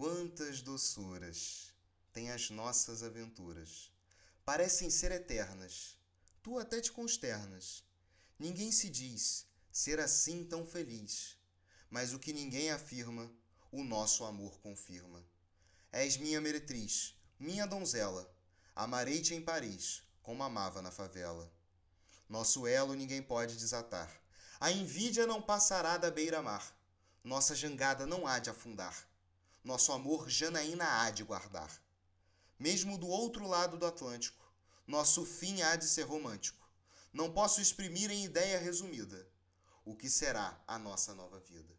Quantas doçuras têm as nossas aventuras! Parecem ser eternas, tu até te consternas. Ninguém se diz ser assim tão feliz, mas o que ninguém afirma, o nosso amor confirma. És minha meretriz, minha donzela, amarei-te em Paris, como amava na favela. Nosso elo ninguém pode desatar, a envidia não passará da beira-mar, nossa jangada não há de afundar nosso amor Janaína há de guardar. Mesmo do outro lado do Atlântico, nosso fim há de ser romântico. Não posso exprimir em ideia resumida o que será a nossa nova vida.